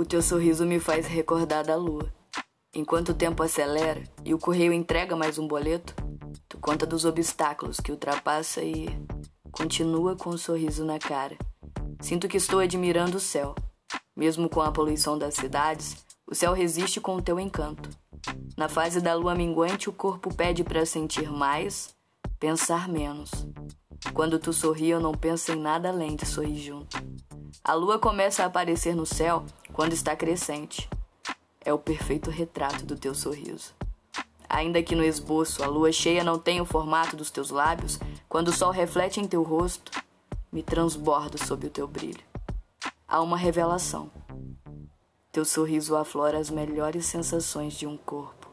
O teu sorriso me faz recordar da lua. Enquanto o tempo acelera e o correio entrega mais um boleto, tu conta dos obstáculos que ultrapassa e continua com um sorriso na cara. Sinto que estou admirando o céu. Mesmo com a poluição das cidades, o céu resiste com o teu encanto. Na fase da lua minguante, o corpo pede para sentir mais, pensar menos. Quando tu sorri, eu não penso em nada além de sorrir junto. A lua começa a aparecer no céu quando está crescente. É o perfeito retrato do teu sorriso. Ainda que no esboço a lua cheia não tenha o formato dos teus lábios, quando o sol reflete em teu rosto, me transbordo sob o teu brilho. Há uma revelação. Teu sorriso aflora as melhores sensações de um corpo.